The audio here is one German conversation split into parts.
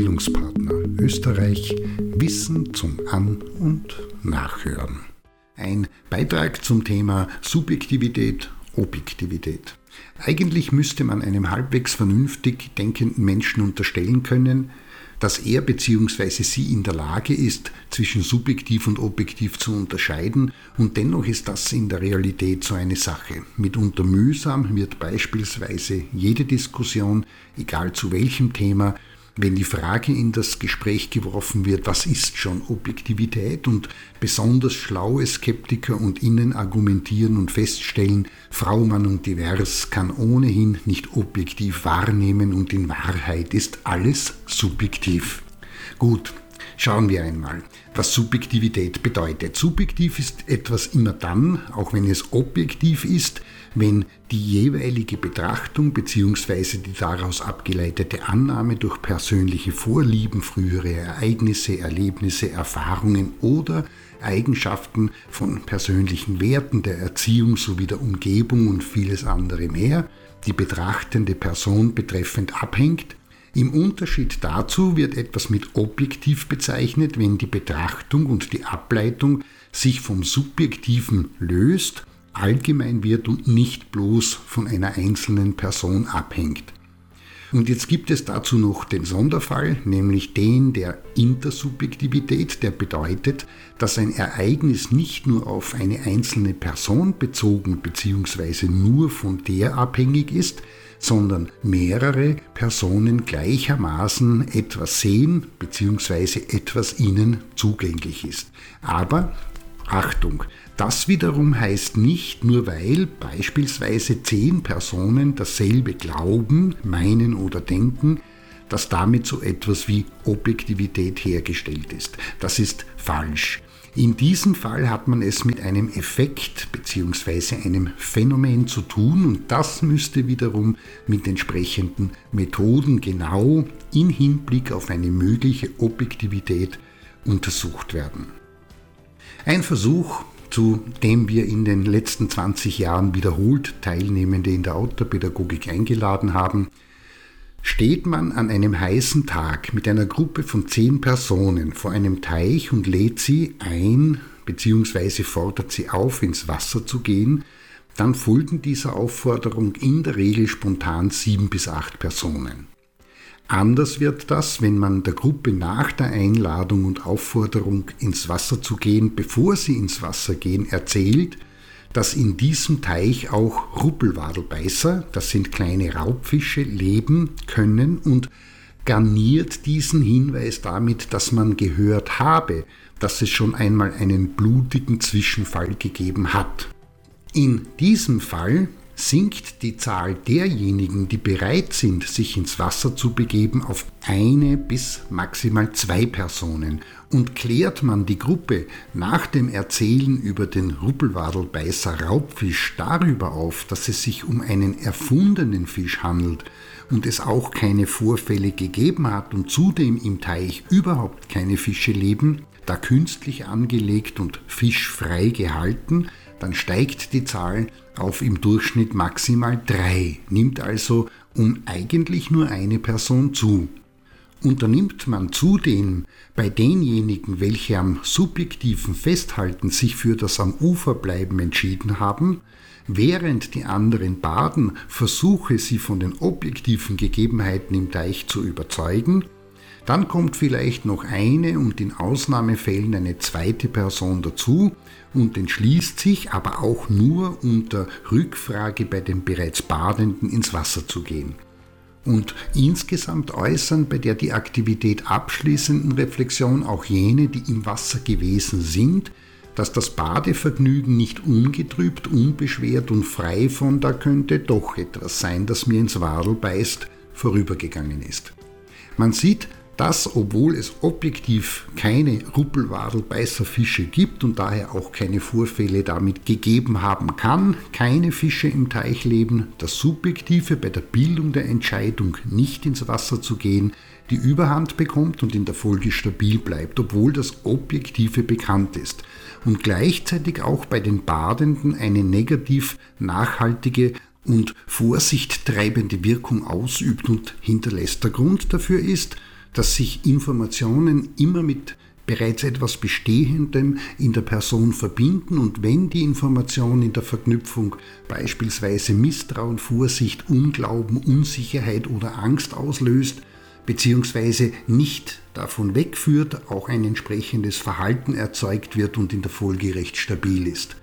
Bildungspartner Österreich Wissen zum An- und Nachhören. Ein Beitrag zum Thema Subjektivität, Objektivität. Eigentlich müsste man einem halbwegs vernünftig denkenden Menschen unterstellen können, dass er bzw. sie in der Lage ist, zwischen subjektiv und objektiv zu unterscheiden, und dennoch ist das in der Realität so eine Sache. Mitunter mühsam wird beispielsweise jede Diskussion, egal zu welchem Thema, wenn die Frage in das Gespräch geworfen wird, was ist schon Objektivität und besonders schlaue Skeptiker und Innen argumentieren und feststellen, Frau, Mann und Divers kann ohnehin nicht objektiv wahrnehmen und in Wahrheit ist alles subjektiv. Gut, schauen wir einmal, was Subjektivität bedeutet. Subjektiv ist etwas immer dann, auch wenn es objektiv ist, wenn die jeweilige Betrachtung bzw. die daraus abgeleitete Annahme durch persönliche Vorlieben, frühere Ereignisse, Erlebnisse, Erfahrungen oder Eigenschaften von persönlichen Werten der Erziehung sowie der Umgebung und vieles andere mehr die betrachtende Person betreffend abhängt. Im Unterschied dazu wird etwas mit objektiv bezeichnet, wenn die Betrachtung und die Ableitung sich vom Subjektiven löst allgemein wird und nicht bloß von einer einzelnen Person abhängt. Und jetzt gibt es dazu noch den Sonderfall, nämlich den der Intersubjektivität, der bedeutet, dass ein Ereignis nicht nur auf eine einzelne Person bezogen bzw. nur von der abhängig ist, sondern mehrere Personen gleichermaßen etwas sehen bzw. etwas ihnen zugänglich ist. Aber Achtung, das wiederum heißt nicht, nur weil beispielsweise zehn Personen dasselbe glauben, meinen oder denken, dass damit so etwas wie Objektivität hergestellt ist. Das ist falsch. In diesem Fall hat man es mit einem Effekt bzw. einem Phänomen zu tun und das müsste wiederum mit entsprechenden Methoden genau in Hinblick auf eine mögliche Objektivität untersucht werden. Ein Versuch, zu dem wir in den letzten 20 Jahren wiederholt Teilnehmende in der Autopädagogik eingeladen haben, steht man an einem heißen Tag mit einer Gruppe von zehn Personen vor einem Teich und lädt sie ein bzw. fordert sie auf, ins Wasser zu gehen, dann folgen dieser Aufforderung in der Regel spontan sieben bis acht Personen. Anders wird das, wenn man der Gruppe nach der Einladung und Aufforderung ins Wasser zu gehen, bevor sie ins Wasser gehen, erzählt, dass in diesem Teich auch Ruppelwadelbeißer, das sind kleine Raubfische, leben können und garniert diesen Hinweis damit, dass man gehört habe, dass es schon einmal einen blutigen Zwischenfall gegeben hat. In diesem Fall sinkt die Zahl derjenigen, die bereit sind, sich ins Wasser zu begeben, auf eine bis maximal zwei Personen. Und klärt man die Gruppe nach dem Erzählen über den Ruppelwadelbeißer Raubfisch darüber auf, dass es sich um einen erfundenen Fisch handelt und es auch keine Vorfälle gegeben hat und zudem im Teich überhaupt keine Fische leben, da künstlich angelegt und fischfrei gehalten, dann steigt die Zahl auf im Durchschnitt maximal drei, nimmt also um eigentlich nur eine Person zu. Unternimmt man zudem bei denjenigen, welche am subjektiven Festhalten sich für das am Ufer bleiben entschieden haben, während die anderen baden, versuche sie von den objektiven Gegebenheiten im Teich zu überzeugen, dann kommt vielleicht noch eine und in Ausnahmefällen eine zweite Person dazu und entschließt sich aber auch nur unter Rückfrage bei den bereits Badenden ins Wasser zu gehen. Und insgesamt äußern bei der die Aktivität abschließenden Reflexion auch jene, die im Wasser gewesen sind, dass das Badevergnügen nicht ungetrübt, unbeschwert und frei von da könnte doch etwas sein, das mir ins Wadel beißt, vorübergegangen ist. Man sieht, dass, obwohl es objektiv keine Ruppelwadelbeißerfische gibt und daher auch keine Vorfälle damit gegeben haben kann, keine Fische im Teich leben, das Subjektive bei der Bildung der Entscheidung nicht ins Wasser zu gehen, die Überhand bekommt und in der Folge stabil bleibt, obwohl das Objektive bekannt ist und gleichzeitig auch bei den Badenden eine negativ nachhaltige und Vorsicht treibende Wirkung ausübt und hinterlässt. Der Grund dafür ist, dass sich Informationen immer mit bereits etwas Bestehendem in der Person verbinden und wenn die Information in der Verknüpfung beispielsweise Misstrauen, Vorsicht, Unglauben, Unsicherheit oder Angst auslöst, beziehungsweise nicht davon wegführt, auch ein entsprechendes Verhalten erzeugt wird und in der Folge recht stabil ist.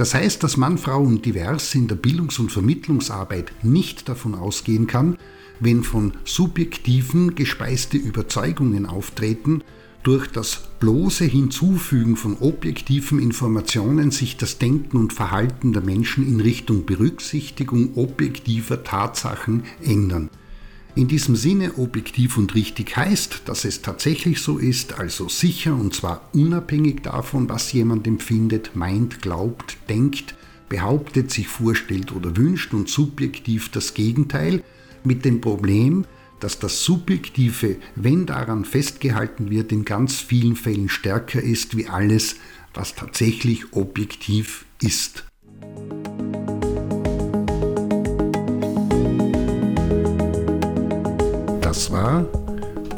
Das heißt, dass Mann, Frau und Divers in der Bildungs- und Vermittlungsarbeit nicht davon ausgehen kann, wenn von subjektiven gespeiste Überzeugungen auftreten, durch das bloße Hinzufügen von objektiven Informationen sich das Denken und Verhalten der Menschen in Richtung Berücksichtigung objektiver Tatsachen ändern. In diesem Sinne objektiv und richtig heißt, dass es tatsächlich so ist, also sicher und zwar unabhängig davon, was jemand empfindet, meint, glaubt, denkt, behauptet, sich vorstellt oder wünscht und subjektiv das Gegenteil, mit dem Problem, dass das Subjektive, wenn daran festgehalten wird, in ganz vielen Fällen stärker ist wie alles, was tatsächlich objektiv ist.